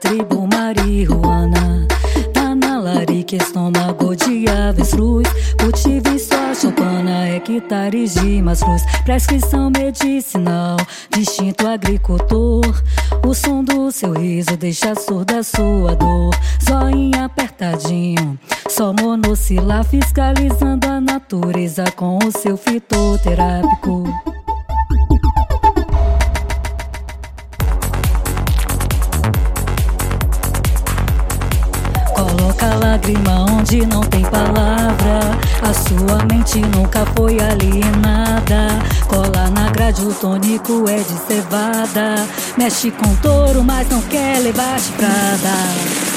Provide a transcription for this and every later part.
tribo marihuana. Tá na larica, estômago de aves, luz, Cultive só chupana, hectares é de tá mastruz. Prescrição medicinal, distinto agricultor. O som do seu riso deixa surda sua dor. Zoinha apertadinho, só monossilar, fiscalizando a natureza com o seu fitoterápico. Lágrima onde não tem palavra. A sua mente nunca foi alienada. Cola na grade, o tônico é de cevada. Mexe com touro, mas não quer levar chifrada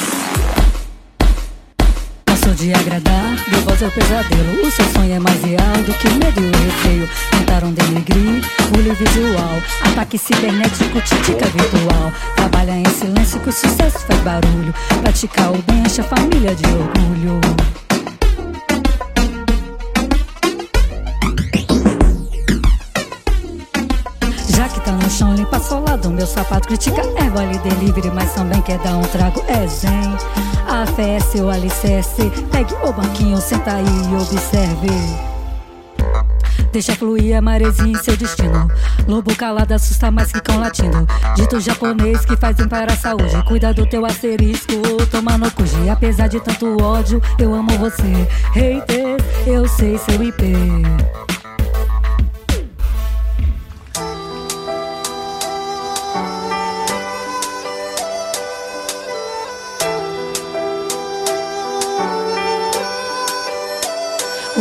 de agradar, deu voz ao pesadelo. O seu sonho é mais real do que medo e receio. Tentaram denegrir o visual. Ataque cibernético, titica virtual. Trabalha em silêncio que o sucesso faz barulho. Praticar o bem a família de orgulho. No chão, limpa solado. Meu sapato critica erva ali delivery, mas também quer dar um trago. É zen. A fé é seu alicerce. Pegue o banquinho, senta aí e observe. Deixa fluir a maresia em seu destino. Lobo calado assusta mais que cão latindo. Dito japonês que faz bem para a saúde. Cuida do teu asterisco, toma no cuji. Apesar de tanto ódio, eu amo você. Hater, eu sei seu IP.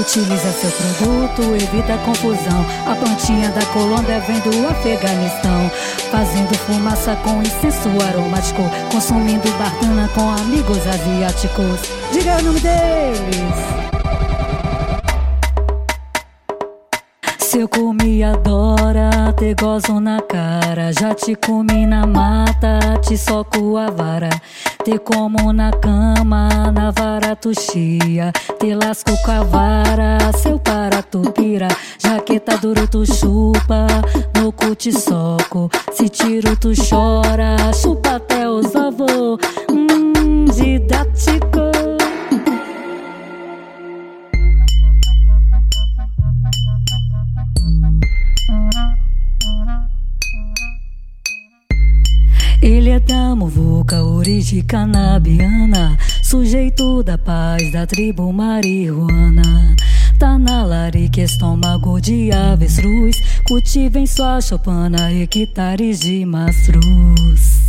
Utiliza seu produto, evita confusão. A plantinha da Colômbia vem do Afeganistão. Fazendo fumaça com incenso aromático. Consumindo bardana com amigos asiáticos. Diga o nome deles. Se eu comi, adora, te gozo na cara. Já te comi na mata, te soco a vara. Te como na cama, na vara tu chia. Te lasco com a vara, seu para tu pira. Jaqueta duro tu chupa, no cu te soco. Se tiro tu chora, chupa até os avô. Hum, didático. Ele é da muvuca, origem canabiana, sujeito da paz da tribo marihuana. Tá na larica, estômago de avestruz, cultiva em sua chopana hectares de mastruz.